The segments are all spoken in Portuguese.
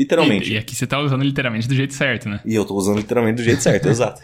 Literalmente. E, e aqui você tá usando literalmente do jeito certo, né? E eu tô usando literalmente do jeito certo, exato.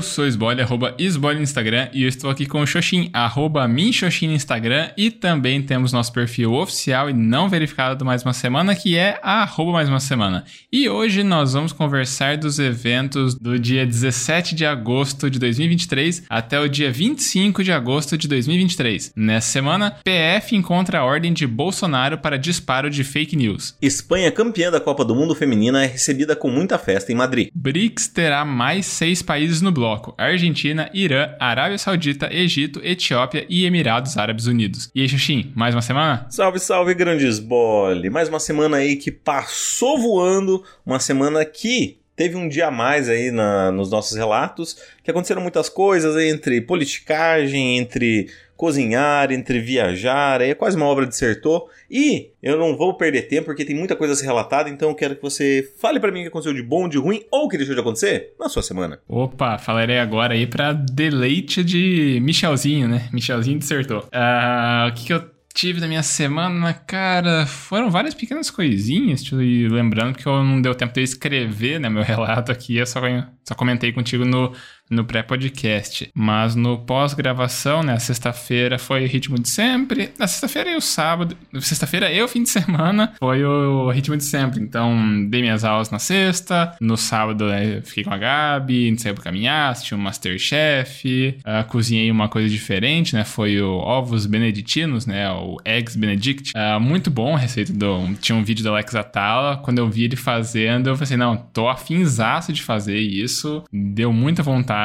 Eu sou Esbole, arroba Esbole no Instagram, e eu estou aqui com o Xoxin, arroba Minxoxin no Instagram, e também temos nosso perfil oficial e não verificado do Mais Uma Semana, que é arroba Mais Uma Semana. E hoje nós vamos conversar dos eventos do dia 17 de agosto de 2023 até o dia 25 de agosto de 2023. Nessa semana, PF encontra a ordem de Bolsonaro para disparo de fake news. Espanha, campeã da Copa do Mundo Feminina, é recebida com muita festa em Madrid. BRICS terá mais seis países no bloco: Argentina, Irã, Arábia Saudita, Egito, Etiópia e Emirados Árabes Unidos. E aí, Xuxim, mais uma semana? Salve, salve, grandes bole! Mais uma semana aí que passou voando, uma semana que teve um dia a mais aí na, nos nossos relatos, que aconteceram muitas coisas entre politicagem, entre cozinhar, entre viajar, aí é quase uma obra de Sertor. E eu não vou perder tempo porque tem muita coisa a ser relatada, então eu quero que você fale para mim o que aconteceu de bom, de ruim ou o que deixou de acontecer na sua semana. Opa, falarei agora aí pra deleite de Michelzinho, né? Michelzinho de Sertor. Uh, o que, que eu tive na minha semana, cara, foram várias pequenas coisinhas, e lembrando que eu não deu tempo de escrever, né, meu relato aqui, eu só, só comentei contigo no no pré-podcast. Mas no pós-gravação, né, sexta-feira foi o ritmo de sempre. Na sexta-feira e o sábado, sexta-feira e o fim de semana foi o ritmo de sempre. Então, dei minhas aulas na sexta, no sábado né, fiquei com a Gabi, saiu pra caminhar, assisti um Masterchef, uh, cozinhei uma coisa diferente, né, foi o ovos beneditinos, né, o Eggs Benedict. Uh, muito bom a receita do... Tinha um vídeo do Alex Atala, quando eu vi ele fazendo, eu falei, não, tô afinzaço de fazer isso, deu muita vontade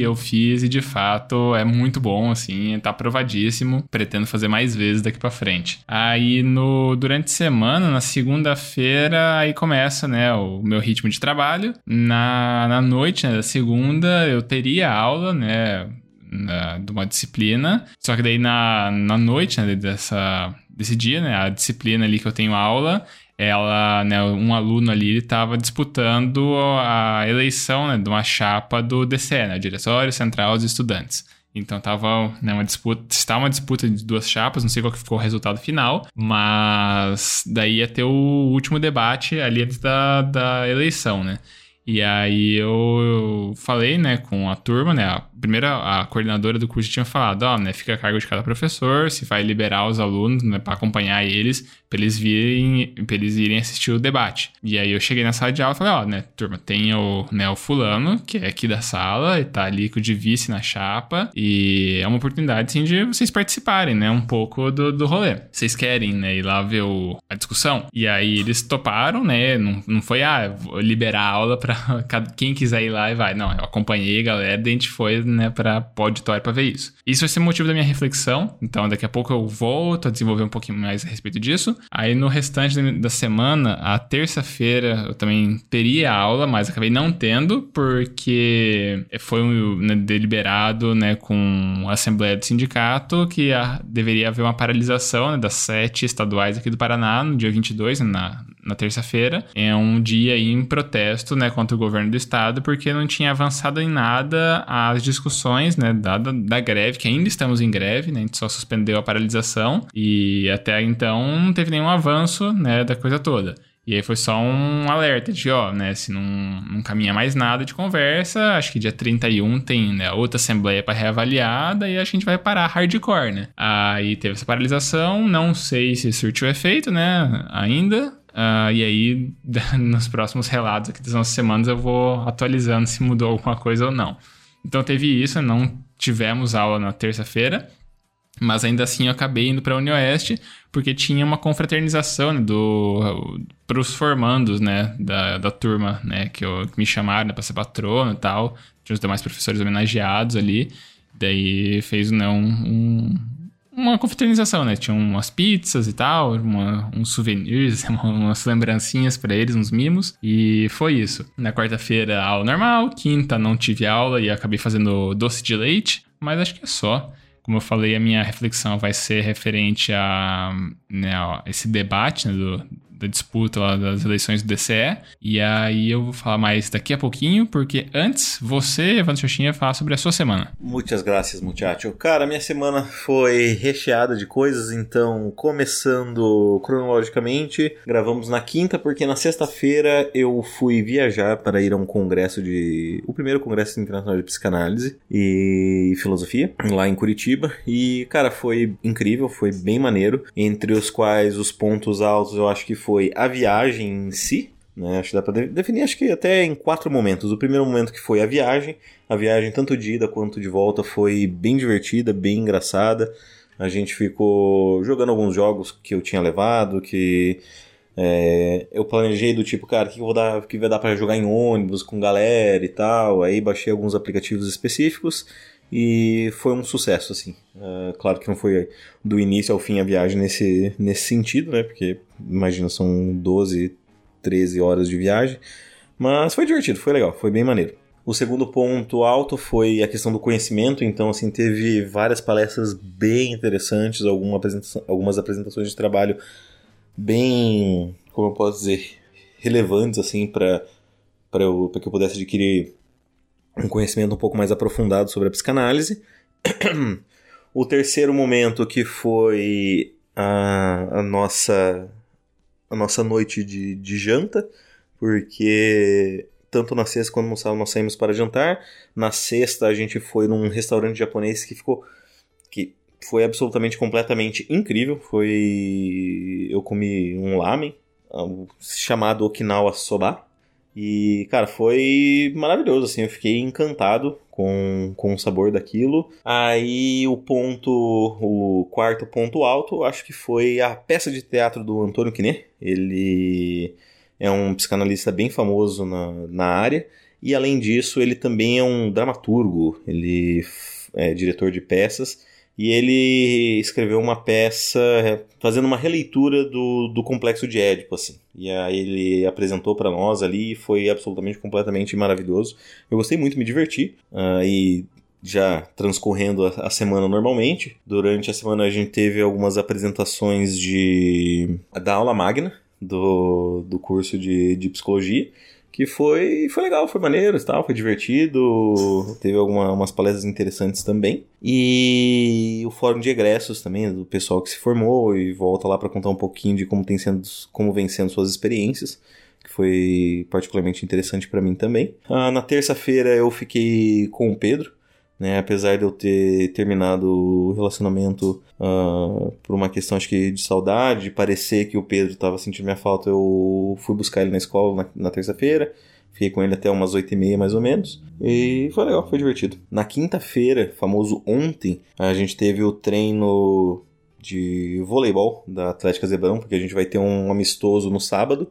eu fiz e de fato é muito bom, assim, tá aprovadíssimo. Pretendo fazer mais vezes daqui para frente. Aí no durante a semana, na segunda-feira, aí começa, né, o meu ritmo de trabalho. Na, na noite, né, da segunda, eu teria aula, né, na, de uma disciplina. Só que daí na, na noite, né, dessa, desse dia, né, a disciplina ali que eu tenho aula, ela, né, um aluno ali estava disputando a eleição né, de uma chapa do DCE, né, Diretório Central dos Estudantes. Então tava né, uma disputa, está uma disputa de duas chapas, não sei qual que ficou o resultado final, mas daí ia ter o último debate ali antes da, da eleição, né? E aí eu, falei, né, com a turma, né, a primeira, a coordenadora do curso tinha falado, ó, né, fica a cargo de cada professor, se vai liberar os alunos, né, para acompanhar eles, para eles virem, para eles irem assistir o debate. E aí eu cheguei na sala de aula e falei, ó, né, turma, tem o, né, o fulano, que é aqui da sala, e tá ali com o de vice na chapa, e é uma oportunidade, sim, de vocês participarem, né, um pouco do, do rolê. Vocês querem, né, ir lá ver o, a discussão? E aí eles toparam, né, não, não foi, ah, liberar a aula pra quem quiser ir lá e vai. Não, eu acompanhei a galera a gente foi, né, pra auditório pra ver isso. Isso vai ser motivo da minha reflexão, então daqui a pouco eu volto a desenvolver um pouquinho mais a respeito disso. Aí no restante da semana, a terça-feira, eu também teria aula, mas acabei não tendo, porque foi né, deliberado, né, com a Assembleia do Sindicato que a, deveria haver uma paralisação né, das sete estaduais aqui do Paraná no dia 22, né, na, na terça-feira. É um dia aí em protesto, né, contra o governo do estado, porque não tinha avançado em nada as discussões, né, da, da greve, que ainda estamos em greve, né, a gente só suspendeu a paralisação e até então não teve nenhum avanço, né, da coisa toda. E aí foi só um alerta de, ó, né, se não, não caminha mais nada de conversa, acho que dia 31 tem né, outra assembleia para reavaliar, daí acho que a gente vai parar hardcore, né? Aí teve essa paralisação, não sei se surtiu efeito, né, ainda, Uh, e aí, nos próximos relatos aqui das nossas semanas, eu vou atualizando se mudou alguma coisa ou não. Então teve isso, não tivemos aula na terça-feira, mas ainda assim eu acabei indo para a Unioeste, porque tinha uma confraternização né, do para os formandos, né, da, da turma, né, que, eu, que me chamaram né, para ser patrono e tal. Tinha os demais professores homenageados ali. Daí fez né, um, um uma confraternização, né? Tinha umas pizzas e tal, uma, uns souvenirs, umas lembrancinhas para eles, uns mimos. E foi isso. Na quarta-feira, aula normal. Quinta, não tive aula e acabei fazendo doce de leite. Mas acho que é só. Como eu falei, a minha reflexão vai ser referente a, né, a esse debate né, do, da disputa lá das eleições do DCE. E aí eu vou falar mais daqui a pouquinho, porque antes você, Evandro Xoxinha, falar sobre a sua semana. Muitas graças, muchacho. Cara, minha semana foi recheada de coisas, então, começando cronologicamente, gravamos na quinta, porque na sexta-feira eu fui viajar para ir a um congresso de. o primeiro congresso internacional de psicanálise e filosofia, lá em Curitiba. E, cara, foi incrível, foi bem maneiro. Entre os quais os pontos altos eu acho que foi a viagem em si, né? Acho que dá para definir, acho que até em quatro momentos. O primeiro momento que foi a viagem, a viagem tanto de ida quanto de volta foi bem divertida, bem engraçada. A gente ficou jogando alguns jogos que eu tinha levado, que é, eu planejei do tipo, cara, o que, vou dar, que vai dar para jogar em ônibus com galera e tal. Aí baixei alguns aplicativos específicos e foi um sucesso, assim. Uh, claro que não foi do início ao fim a viagem nesse, nesse sentido, né? Porque, imagina, são 12, 13 horas de viagem. Mas foi divertido, foi legal, foi bem maneiro. O segundo ponto alto foi a questão do conhecimento, então assim teve várias palestras bem interessantes, alguma apresentação, algumas apresentações de trabalho bem, como eu posso dizer, relevantes assim para para que eu pudesse adquirir um conhecimento um pouco mais aprofundado sobre a psicanálise. o terceiro momento que foi a, a nossa a nossa noite de, de janta, porque tanto na sexta quanto no sábado nós saímos para jantar. Na sexta a gente foi num restaurante japonês que ficou que foi absolutamente completamente incrível. Foi eu comi um lamen chamado Okinawa Soba e, cara, foi maravilhoso, assim, eu fiquei encantado com, com o sabor daquilo. Aí o ponto, o quarto ponto alto, acho que foi a peça de teatro do Antônio Quiné. Ele é um psicanalista bem famoso na, na área. E além disso, ele também é um dramaturgo, ele é diretor de peças e ele escreveu uma peça fazendo uma releitura do, do complexo de Édipo, assim. E aí ele apresentou para nós ali e foi absolutamente, completamente maravilhoso. Eu gostei muito, me diverti. Uh, e já transcorrendo a, semana normalmente. Durante a semana a gente teve algumas apresentações de da aula magna do, do curso de, de psicologia que foi, foi legal, foi maneiro tal, foi divertido, teve algumas palestras interessantes também. E o fórum de egressos também, do pessoal que se formou e volta lá para contar um pouquinho de como, tem sendo, como vem sendo suas experiências que foi particularmente interessante para mim também. Ah, na terça-feira eu fiquei com o Pedro, né? Apesar de eu ter terminado o relacionamento uh, por uma questão, acho que de saudade, de parecer que o Pedro estava sentindo minha falta, eu fui buscar ele na escola na, na terça-feira. Fiquei com ele até umas 8 e meia, mais ou menos. E foi legal, foi divertido. Na quinta-feira, famoso ontem, a gente teve o treino de voleibol da Atlética Zebrão, porque a gente vai ter um amistoso no sábado.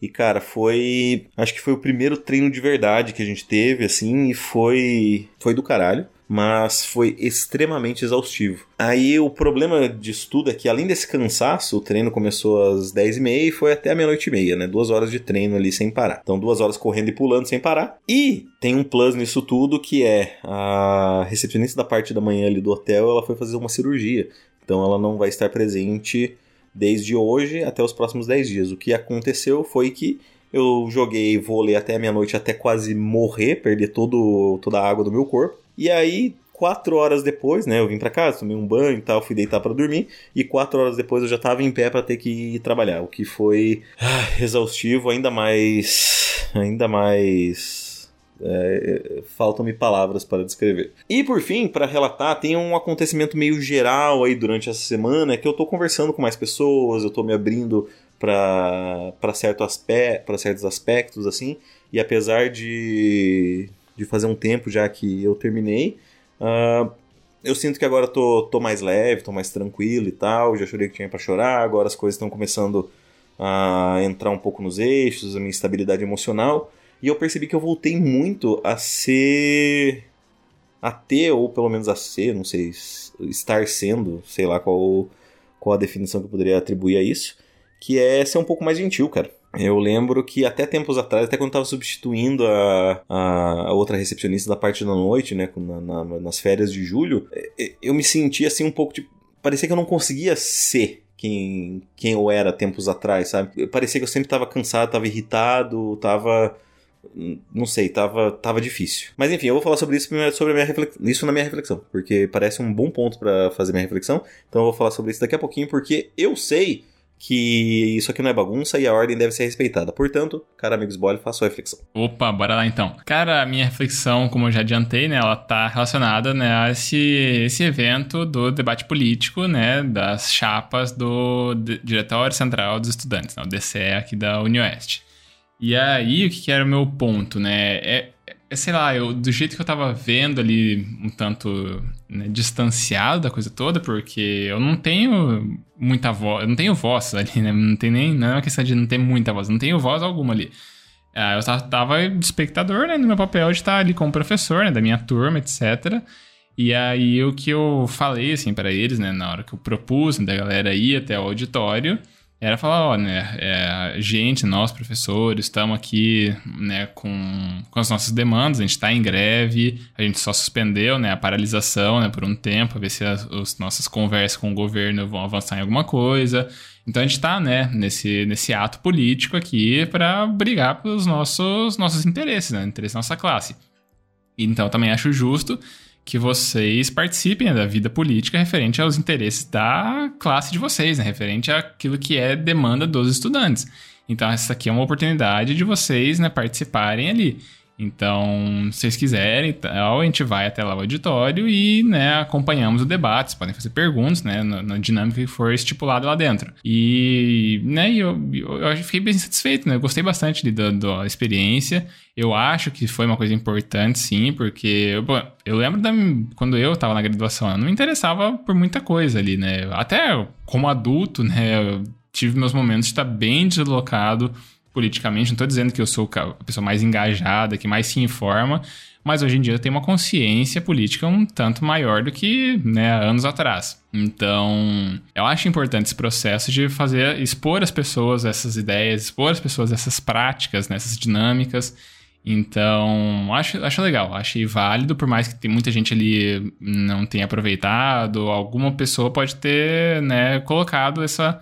E, cara, foi. Acho que foi o primeiro treino de verdade que a gente teve, assim, e foi. Foi do caralho. Mas foi extremamente exaustivo. Aí o problema disso tudo é que, além desse cansaço, o treino começou às 10h30 e foi até a meia-noite e meia, né? Duas horas de treino ali sem parar. Então, duas horas correndo e pulando sem parar. E tem um plus nisso tudo que é a recepcionista da parte da manhã ali do hotel, ela foi fazer uma cirurgia. Então, ela não vai estar presente desde hoje até os próximos 10 dias. O que aconteceu foi que eu joguei vôlei até meia-noite, até quase morrer, perder todo, toda a água do meu corpo. E aí, quatro horas depois, né, eu vim para casa, tomei um banho e tal, fui deitar para dormir. E quatro horas depois eu já tava em pé para ter que ir trabalhar, o que foi ah, exaustivo, ainda mais. Ainda mais é, Faltam-me palavras para descrever. E por fim, para relatar, tem um acontecimento meio geral aí durante essa semana que eu tô conversando com mais pessoas, eu tô me abrindo para certo aspe certos aspectos, assim. E apesar de, de fazer um tempo já que eu terminei, uh, eu sinto que agora tô, tô mais leve, tô mais tranquilo e tal. Já chorei que tinha para chorar, agora as coisas estão começando a entrar um pouco nos eixos, a minha estabilidade emocional. E eu percebi que eu voltei muito a ser. a ter, ou pelo menos a ser, não sei, estar sendo, sei lá qual, qual a definição que eu poderia atribuir a isso, que é ser um pouco mais gentil, cara. Eu lembro que até tempos atrás, até quando eu tava substituindo a, a, outra recepcionista da parte da noite, né, na, na, nas férias de julho, eu me sentia assim um pouco de. Parecia que eu não conseguia ser quem, quem eu era tempos atrás, sabe? Parecia que eu sempre tava cansado, tava irritado, tava não sei, tava, tava difícil. Mas enfim, eu vou falar sobre isso, sobre minha isso na minha reflexão, porque parece um bom ponto para fazer minha reflexão. Então eu vou falar sobre isso daqui a pouquinho, porque eu sei que isso aqui não é bagunça e a ordem deve ser respeitada. Portanto, cara amigos Boyle, faça sua reflexão. Opa, bora lá então. Cara, a minha reflexão, como eu já adiantei, né, ela tá relacionada, né, a esse, esse evento do debate político, né, das chapas do Diretório Central dos Estudantes, né, o DCE aqui da UniOeste. E aí, o que, era o meu ponto, né? É, é, sei lá, eu, do jeito que eu tava vendo ali, um tanto né, distanciado da coisa toda, porque eu não tenho muita voz, eu não tenho voz ali, né? Não tem nem, não é uma questão de não ter muita voz, não tenho voz alguma ali. Ah, eu tava, de espectador, né, no meu papel de estar ali como professor, né, da minha turma, etc. E aí, o que eu falei, assim, para eles, né, na hora que eu propus, né, da galera ir até o auditório, era falar, ó, né, é, gente, nós professores, estamos aqui, né, com, com as nossas demandas, a gente está em greve, a gente só suspendeu, né, a paralisação, né, por um tempo, a ver se as, as nossas conversas com o governo vão avançar em alguma coisa. Então a gente está, né, nesse, nesse ato político aqui para brigar pelos nossos, nossos interesses, né, interesse da nossa classe. Então também acho justo que vocês participem da vida política referente aos interesses da classe de vocês, né? referente àquilo que é demanda dos estudantes. Então, essa aqui é uma oportunidade de vocês né, participarem ali. Então, se vocês quiserem, tal, a gente vai até lá o auditório e né, acompanhamos o debate. Vocês podem fazer perguntas né, na, na dinâmica que for estipulada lá dentro. E né, eu, eu, eu fiquei bem satisfeito, né? Eu gostei bastante da, da experiência. Eu acho que foi uma coisa importante, sim, porque bom, eu lembro da, quando eu estava na graduação, eu não me interessava por muita coisa ali, né? Até como adulto, né? Eu tive meus momentos de estar bem deslocado politicamente. Não estou dizendo que eu sou a pessoa mais engajada, que mais se informa, mas hoje em dia eu tenho uma consciência política um tanto maior do que né, anos atrás. Então, eu acho importante esse processo de fazer, expor as pessoas essas ideias, expor as pessoas essas práticas, né, essas dinâmicas. Então, acho, acho legal, achei válido, por mais que tem muita gente ali não tenha aproveitado, alguma pessoa pode ter né, colocado essa,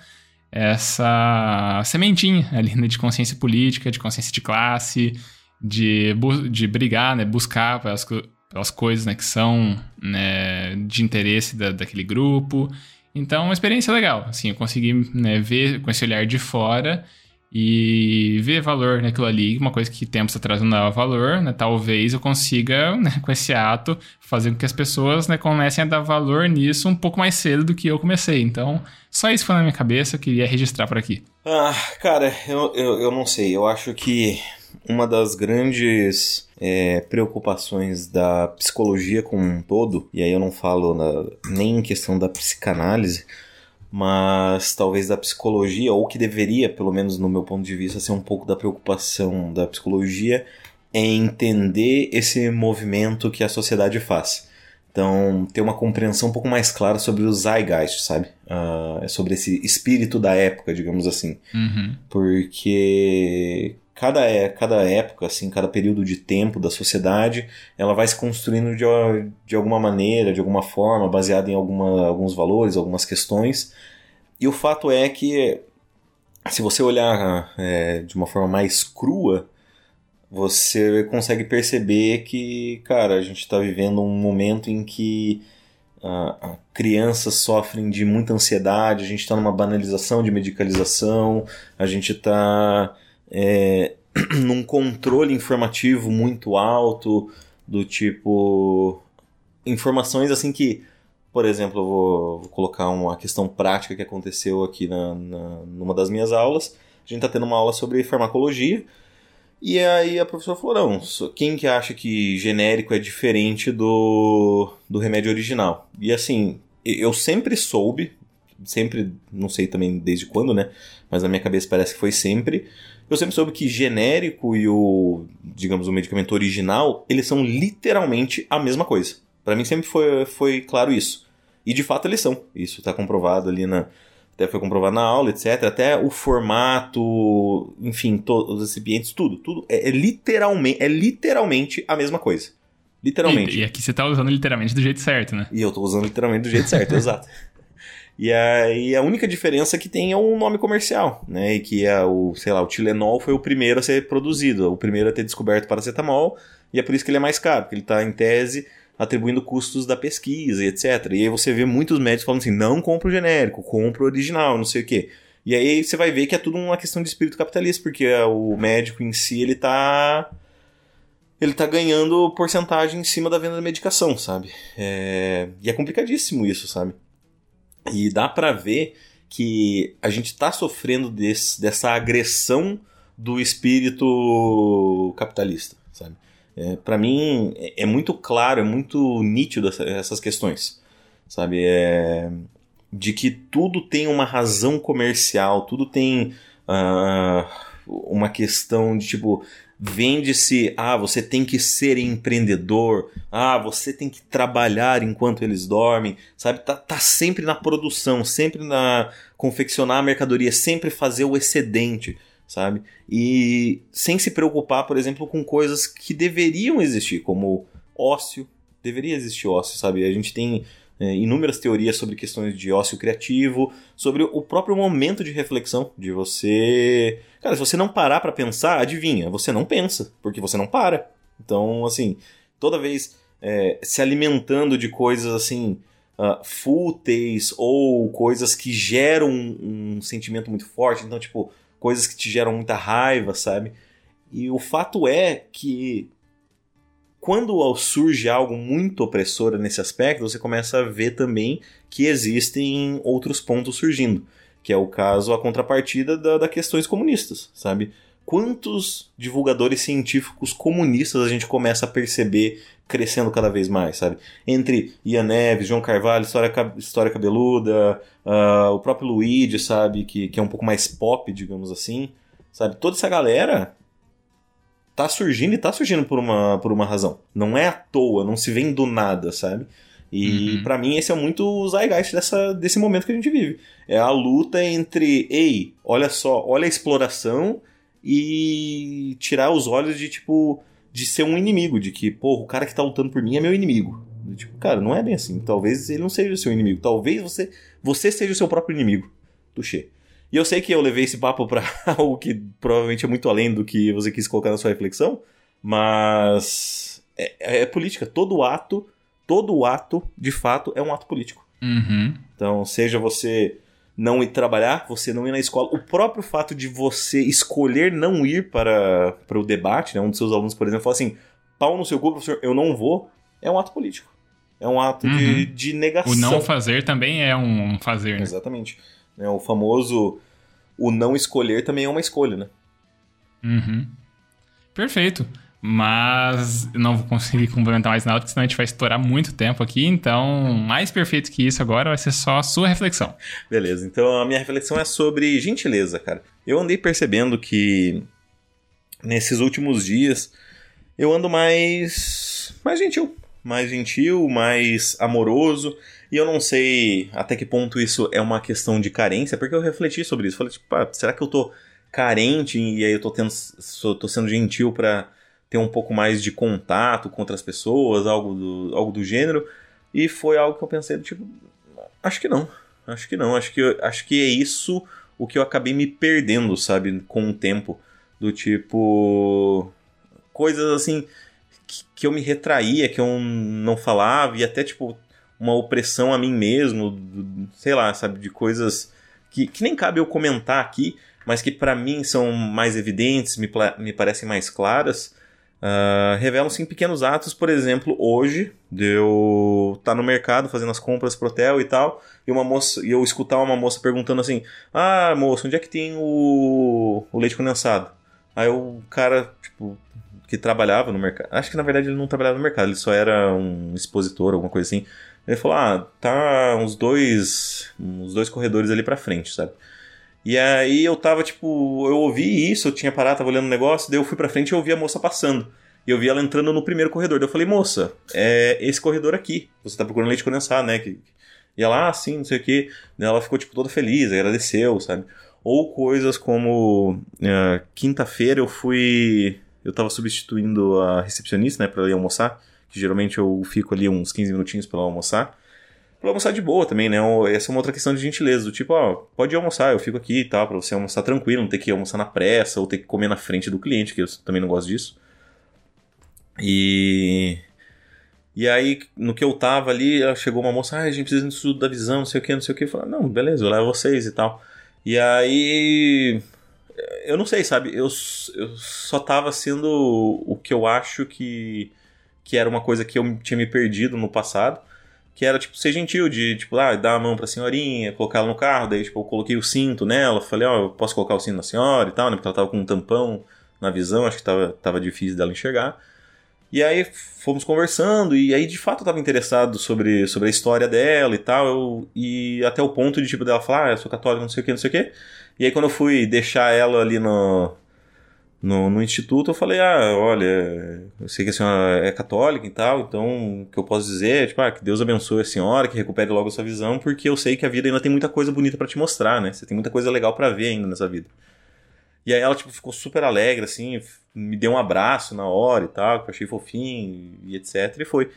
essa sementinha ali né, de consciência política, de consciência de classe, de, de brigar, né, buscar pelas, pelas coisas né, que são né, de interesse da, daquele grupo. Então, uma experiência legal. Assim, eu consegui né, ver com esse olhar de fora e ver valor naquilo ali, uma coisa que tempos atrás não dava valor, né? Talvez eu consiga, né, com esse ato, fazer com que as pessoas né, comecem a dar valor nisso um pouco mais cedo do que eu comecei. Então, só isso foi na minha cabeça, eu queria registrar por aqui. Ah, cara, eu, eu, eu não sei. Eu acho que uma das grandes é, preocupações da psicologia como um todo, e aí eu não falo na, nem em questão da psicanálise, mas talvez da psicologia, ou que deveria, pelo menos no meu ponto de vista, ser um pouco da preocupação da psicologia, é entender esse movimento que a sociedade faz. Então, ter uma compreensão um pouco mais clara sobre o zeitgeist, sabe? Uh, sobre esse espírito da época, digamos assim. Uhum. Porque cada, é, cada época, assim, cada período de tempo da sociedade, ela vai se construindo de, de alguma maneira, de alguma forma, baseada em alguma, alguns valores, algumas questões. E o fato é que, se você olhar é, de uma forma mais crua, você consegue perceber que, cara, a gente está vivendo um momento em que uh, crianças sofrem de muita ansiedade, a gente está numa banalização de medicalização, a gente está é, num controle informativo muito alto, do tipo. Informações assim que. Por exemplo, eu vou, vou colocar uma questão prática que aconteceu aqui na, na, numa das minhas aulas. A gente está tendo uma aula sobre farmacologia. E aí a professora falou: não, quem que acha que genérico é diferente do, do remédio original? E assim, eu sempre soube, sempre, não sei também desde quando, né? Mas na minha cabeça parece que foi sempre eu sempre soube que genérico e o, digamos, o medicamento original, eles são literalmente a mesma coisa. Para mim sempre foi, foi claro isso. E de fato eles são. Isso está comprovado ali na. Até foi comprovado na aula, etc. Até o formato, enfim, todos os recipientes, tudo. Tudo é, é literalmente, é literalmente a mesma coisa. Literalmente. E, e aqui você tá usando literalmente do jeito certo, né? E eu tô usando literalmente do jeito certo, exato. E aí a única diferença que tem é o nome comercial, né? E que é o, sei lá, o Tilenol foi o primeiro a ser produzido, o primeiro a ter descoberto paracetamol, e é por isso que ele é mais caro, porque ele está em tese atribuindo custos da pesquisa e etc. E aí você vê muitos médicos falando assim: não compra o genérico, compra o original, não sei o quê. E aí você vai ver que é tudo uma questão de espírito capitalista, porque o médico em si ele tá ele tá ganhando porcentagem em cima da venda da medicação, sabe? É... E é complicadíssimo isso, sabe? E dá para ver que a gente tá sofrendo desse, dessa agressão do espírito capitalista, sabe? É, para mim é, é muito claro, é muito nítido essa, essas questões, sabe? É, de que tudo tem uma razão comercial, tudo tem uh, uma questão de tipo vende-se, ah, você tem que ser empreendedor, ah, você tem que trabalhar enquanto eles dormem, sabe? Tá, tá sempre na produção, sempre na confeccionar a mercadoria, sempre fazer o excedente sabe? E sem se preocupar, por exemplo, com coisas que deveriam existir, como ócio. Deveria existir ócio, sabe? A gente tem inúmeras teorias sobre questões de ócio criativo, sobre o próprio momento de reflexão, de você. Cara, se você não parar para pensar, adivinha, você não pensa, porque você não para. Então, assim, toda vez é, se alimentando de coisas assim. Uh, fúteis ou coisas que geram um, um sentimento muito forte. Então, tipo, coisas que te geram muita raiva, sabe? E o fato é que quando surge algo muito opressor nesse aspecto, você começa a ver também que existem outros pontos surgindo, que é o caso, a contrapartida da, da questões comunistas, sabe? Quantos divulgadores científicos comunistas a gente começa a perceber crescendo cada vez mais, sabe? Entre Ian Neves, João Carvalho, História, História Cabeluda, uh, o próprio Luigi, sabe? Que, que é um pouco mais pop, digamos assim, sabe? Toda essa galera tá surgindo e tá surgindo por uma, por uma razão. Não é à toa, não se vem do nada, sabe? E uhum. para mim esse é muito o zeitgeist dessa, desse momento que a gente vive. É a luta entre, ei, olha só, olha a exploração e tirar os olhos de tipo de ser um inimigo, de que, pô, o cara que tá lutando por mim é meu inimigo. Tipo, cara, não é bem assim. Talvez ele não seja o seu inimigo. Talvez você, você seja o seu próprio inimigo. Tuxê. E eu sei que eu levei esse papo para algo que provavelmente é muito além do que você quis colocar na sua reflexão, mas é, é política. Todo ato, todo ato, de fato, é um ato político. Uhum. Então, seja você não ir trabalhar, você não ir na escola. O próprio fato de você escolher não ir para, para o debate, né? um dos seus alunos, por exemplo, fala assim: pau no seu cu, professor, eu não vou, é um ato político. É um ato uhum. de, de negação. O não fazer também é um fazer, né? Exatamente. É, o famoso o não escolher também é uma escolha, né? Uhum. Perfeito. Mas não vou conseguir complementar mais nada, porque senão a gente vai estourar muito tempo aqui. Então, mais perfeito que isso agora vai ser só a sua reflexão. Beleza, então a minha reflexão é sobre gentileza, cara. Eu andei percebendo que nesses últimos dias eu ando mais. mais gentil. Mais gentil, mais amoroso. E eu não sei até que ponto isso é uma questão de carência, porque eu refleti sobre isso. Falei, tipo, ah, será que eu tô carente e aí eu tô, tendo, tô sendo gentil para ter um pouco mais de contato com outras pessoas, algo do, algo do gênero. E foi algo que eu pensei, tipo, acho que não. Acho que não. Acho que, acho que é isso o que eu acabei me perdendo, sabe, com o tempo. Do tipo. Coisas assim que, eu me retraía, que eu não falava, e até, tipo, uma opressão a mim mesmo, sei lá, sabe, de coisas que, que nem cabe eu comentar aqui, mas que para mim são mais evidentes, me, me parecem mais claras. Uh, Revelam-se em pequenos atos, por exemplo, hoje, de eu estar tá no mercado fazendo as compras pro hotel e tal, e uma moça, e eu escutar uma moça perguntando assim: Ah, moça, onde é que tem o, o leite condensado? Aí o cara, tipo, que trabalhava no mercado, acho que na verdade ele não trabalhava no mercado, ele só era um expositor, alguma coisa assim. Ele falou: Ah, tá uns dois, uns dois corredores ali pra frente, sabe? E aí eu tava, tipo, eu ouvi isso, eu tinha parado, tava olhando o negócio, daí eu fui pra frente e eu a moça passando. E eu vi ela entrando no primeiro corredor. Daí eu falei, moça, é esse corredor aqui. Você tá procurando leite condensado, né? E ela, ah, sim, não sei o quê. Daí ela ficou, tipo, toda feliz, agradeceu, sabe? Ou coisas como, uh, quinta-feira eu fui... Eu tava substituindo a recepcionista, né, pra ela ir almoçar. Que geralmente eu fico ali uns 15 minutinhos pra ela almoçar. pra almoçar de boa também, né? Essa é uma outra questão de gentileza, do tipo, ó, pode almoçar, eu fico aqui e tal, pra você almoçar tranquilo, não ter que almoçar na pressa ou ter que comer na frente do cliente, que eu também não gosto disso. E. E aí, no que eu tava ali, chegou uma moça, ah, a gente precisa de estudo da visão, não sei o que, não sei o que. Eu falei, não, beleza, eu levo vocês e tal. E aí. Eu não sei, sabe? Eu, eu só tava sendo o que eu acho que, que era uma coisa que eu tinha me perdido no passado que era, tipo, ser gentil, de, tipo, ah, dar a mão pra senhorinha, colocar ela no carro, daí, tipo, eu coloquei o cinto nela, falei, ó, oh, eu posso colocar o cinto na senhora e tal, né, porque ela tava com um tampão na visão, acho que tava, tava difícil dela enxergar. E aí fomos conversando, e aí de fato eu tava interessado sobre, sobre a história dela e tal, eu, e até o ponto de, tipo, dela falar, ah, eu sou católico, não sei o que, não sei o que. E aí quando eu fui deixar ela ali no, no, no instituto, eu falei, ah, olha, eu sei que a senhora é católica e tal, então o que eu posso dizer é, tipo, ah, que Deus abençoe a senhora, que recupere logo a sua visão, porque eu sei que a vida ainda tem muita coisa bonita para te mostrar, né? Você tem muita coisa legal para ver ainda nessa vida. E aí ela, tipo, ficou super alegre, assim, me deu um abraço na hora e tal, que eu achei fofinho e etc, e foi.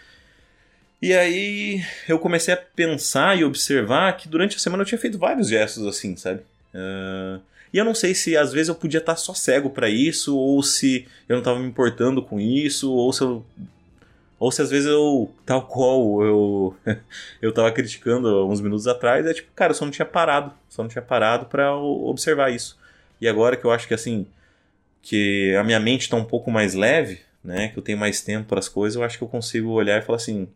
E aí eu comecei a pensar e observar que durante a semana eu tinha feito vários gestos assim, sabe? Uh, e eu não sei se às vezes eu podia estar só cego para isso, ou se eu não estava me importando com isso, ou se eu. Ou se às vezes eu, tal qual eu eu tava criticando uns minutos atrás, é tipo, cara, eu só não tinha parado, só não tinha parado para observar isso. E agora que eu acho que assim, que a minha mente tá um pouco mais leve, né, que eu tenho mais tempo para as coisas, eu acho que eu consigo olhar e falar assim,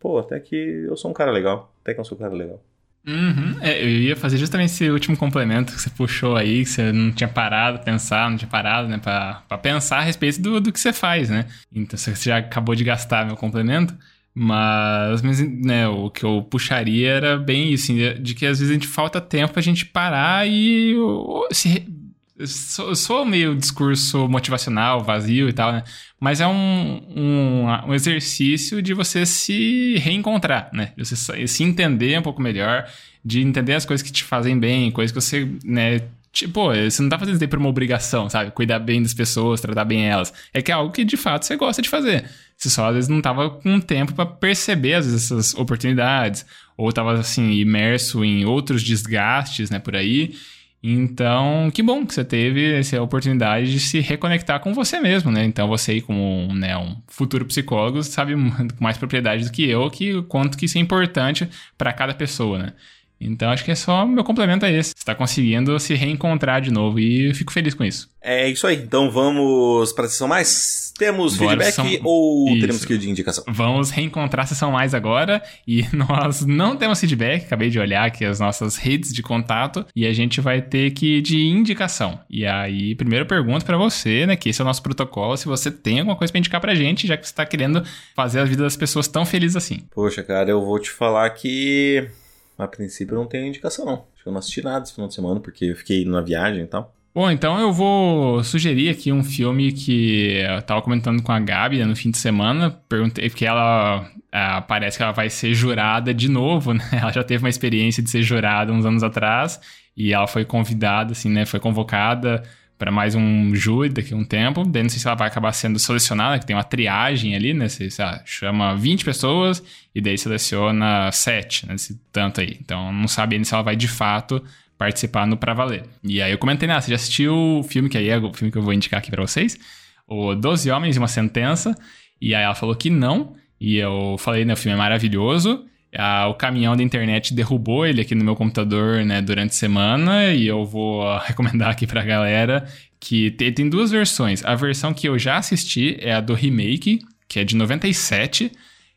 pô, até que eu sou um cara legal, até que eu sou um cara legal. Uhum. É, eu ia fazer justamente esse último complemento que você puxou aí, que você não tinha parado pensar, não tinha parado, né, pra pensar a respeito do, do que você faz, né? Então você já acabou de gastar meu complemento. Mas, mas né, o que eu puxaria era bem isso, assim, de que às vezes a gente falta tempo pra gente parar e se sou, sou meio discurso motivacional, vazio e tal, né? Mas é um, um, um, exercício de você se reencontrar, né? De você se entender um pouco melhor, de entender as coisas que te fazem bem, coisas que você, né? Tipo, você não tá fazendo isso por uma obrigação, sabe? Cuidar bem das pessoas, tratar bem elas. É que é algo que de fato você gosta de fazer. Você só às vezes não tava com tempo para perceber às vezes, essas oportunidades, ou tava assim, imerso em outros desgastes, né, por aí. Então, que bom que você teve essa oportunidade de se reconectar com você mesmo, né? Então, você como né, um futuro psicólogo sabe com mais propriedade do que eu que quanto que isso é importante para cada pessoa, né? Então acho que é só meu complemento a esse. Você está conseguindo se reencontrar de novo e fico feliz com isso. É isso aí. Então vamos para a sessão mais. Temos Bora, feedback sessão... ou isso. teremos que ir de indicação? Vamos reencontrar a sessão mais agora e nós não temos feedback. Acabei de olhar aqui as nossas redes de contato e a gente vai ter que ir de indicação. E aí, primeiro pergunto para você, né, que esse é o nosso protocolo, se você tem alguma coisa para indicar pra gente, já que você está querendo fazer a vida das pessoas tão felizes assim. Poxa, cara, eu vou te falar que a princípio eu não tenho indicação, não. Acho que eu não assisti nada esse final de semana, porque eu fiquei na viagem e tal. Bom, então eu vou sugerir aqui um filme que eu tava comentando com a Gabi né, no fim de semana. Perguntei, porque ela ah, parece que ela vai ser jurada de novo, né? Ela já teve uma experiência de ser jurada uns anos atrás e ela foi convidada, assim, né? Foi convocada para mais um júri daqui a um tempo. Daí não sei se ela vai acabar sendo selecionada, que tem uma triagem ali, né? Você, você chama 20 pessoas e daí seleciona 7, né? Esse tanto aí. Então não sabe ainda se ela vai de fato participar no Pra Valer. E aí eu comentei, né? Você já assistiu o filme, que aí é o filme que eu vou indicar aqui para vocês? O Doze Homens e uma Sentença. E aí ela falou que não. E eu falei, né? O filme é maravilhoso. Ah, o caminhão da internet derrubou ele aqui no meu computador né, durante a semana e eu vou uh, recomendar aqui pra galera que tem, tem duas versões. A versão que eu já assisti é a do remake, que é de 97.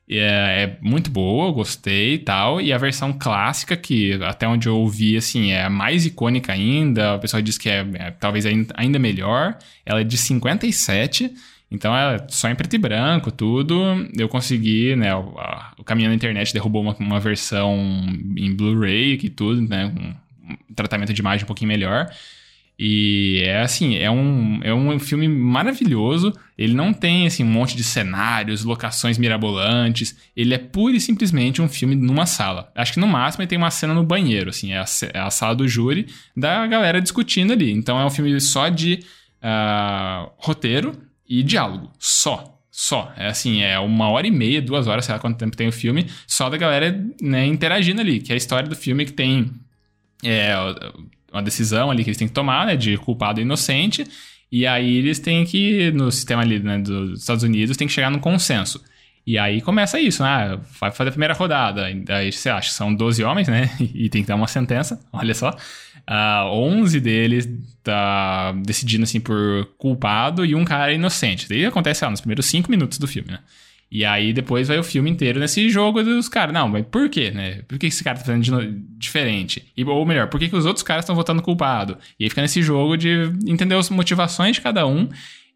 É, é muito boa, gostei e tal. E a versão clássica, que até onde eu ouvi, assim, é a mais icônica ainda. O pessoal diz que é, é talvez ainda melhor. Ela é de 57. Então é só em preto e branco, tudo. Eu consegui, né? O, a, o caminhão da internet derrubou uma, uma versão em Blu-ray e tudo, né? Um tratamento de imagem um pouquinho melhor. E é assim, é um, é um filme maravilhoso. Ele não tem assim, um monte de cenários, locações mirabolantes. Ele é pura e simplesmente um filme numa sala. Acho que no máximo ele tem uma cena no banheiro, assim, é a, é a sala do júri da galera discutindo ali. Então é um filme só de uh, roteiro e diálogo, só. Só. É assim, é uma hora e meia, duas horas, sei lá quanto tempo tem o filme, só da galera né, interagindo ali, que é a história do filme que tem é, uma decisão ali que eles têm que tomar, né, de culpado e inocente, e aí eles têm que, no sistema ali né, dos Estados Unidos, tem que chegar num consenso. E aí começa isso, né? Vai fazer a primeira rodada. Aí você acha são 12 homens, né? E tem que dar uma sentença, olha só. Uh, ah, 11 deles tá decidindo assim por culpado e um cara inocente. Daí acontece lá, nos primeiros 5 minutos do filme, né? E aí depois vai o filme inteiro nesse jogo dos caras. Não, mas por quê, né? Por que esse cara tá fazendo de diferente? E, ou melhor, por que, que os outros caras estão votando culpado? E aí fica nesse jogo de entender as motivações de cada um.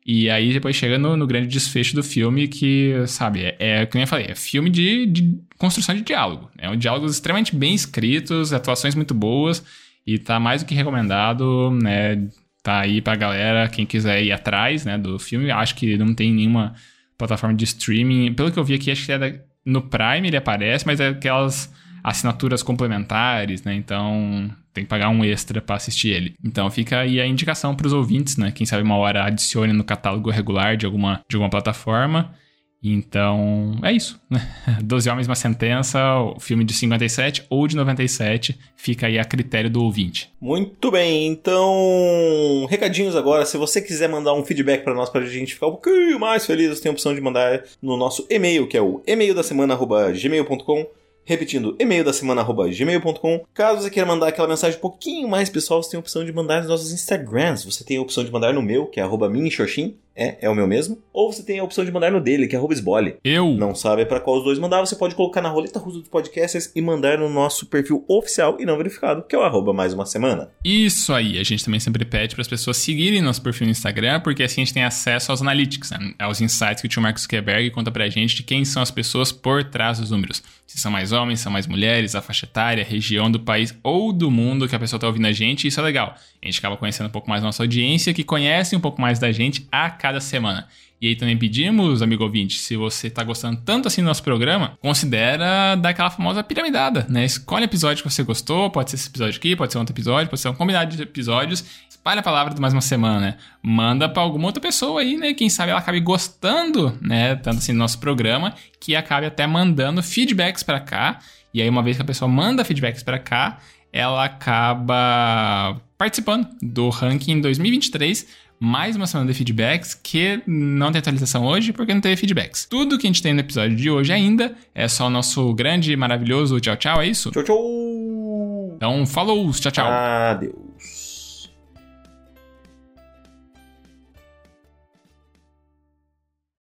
E aí depois chega no, no grande desfecho do filme que, sabe, é, é como eu falei, é filme de, de construção de diálogo. É um diálogos extremamente bem escritos, atuações muito boas. E tá mais do que recomendado, né? Tá aí pra galera, quem quiser ir atrás, né, do filme. Acho que não tem nenhuma plataforma de streaming. Pelo que eu vi aqui, acho que é no Prime ele aparece, mas é aquelas assinaturas complementares, né? Então tem que pagar um extra para assistir ele. Então fica aí a indicação para os ouvintes, né? Quem sabe uma hora adicione no catálogo regular de alguma, de alguma plataforma. Então, é isso, né? Doze Homens, uma Sentença, o filme de 57 ou de 97, fica aí a critério do ouvinte. Muito bem, então, recadinhos agora. Se você quiser mandar um feedback para nós, para a gente ficar um pouquinho mais feliz, você tem a opção de mandar no nosso e-mail, que é o e-mail da semana, gmail.com Repetindo, e-mail da semana gmail.com. Caso você queira mandar aquela mensagem um pouquinho mais pessoal, você tem a opção de mandar nos nossos Instagrams. Você tem a opção de mandar no meu, que é arroba é, é o meu mesmo. Ou você tem a opção de mandar no dele, que é arroba esbole. Eu. Não sabe para qual os dois mandar, você pode colocar na roleta russa dos podcasts e mandar no nosso perfil oficial e não verificado, que é o arroba mais uma semana. Isso aí, a gente também sempre pede para as pessoas seguirem nosso perfil no Instagram, porque assim a gente tem acesso aos analytics, né? aos insights que o tio Marcos Zuckerberg conta pra gente de quem são as pessoas por trás dos números. Se são mais homens, são mais mulheres, a faixa etária, a região do país ou do mundo que a pessoa tá ouvindo a gente, isso é legal. A gente acaba conhecendo um pouco mais a nossa audiência, que conhece um pouco mais da gente a cada semana. E aí também pedimos, amigo ouvinte, se você está gostando tanto assim do nosso programa, considera dar aquela famosa piramidada, né? Escolhe episódio que você gostou, pode ser esse episódio aqui, pode ser outro episódio, pode ser um combinado de episódios. Espalha a palavra de mais uma semana, né? Manda para alguma outra pessoa aí, né? Quem sabe ela acabe gostando, né? Tanto assim do nosso programa, que acabe até mandando feedbacks para cá. E aí, uma vez que a pessoa manda feedbacks para cá, ela acaba participando do ranking 2023 mais uma semana de feedbacks que não tem atualização hoje porque não teve feedbacks. Tudo que a gente tem no episódio de hoje ainda é só o nosso grande, maravilhoso tchau tchau, é isso? Tchau, tchau! Então, falou, tchau, tchau. Adeus.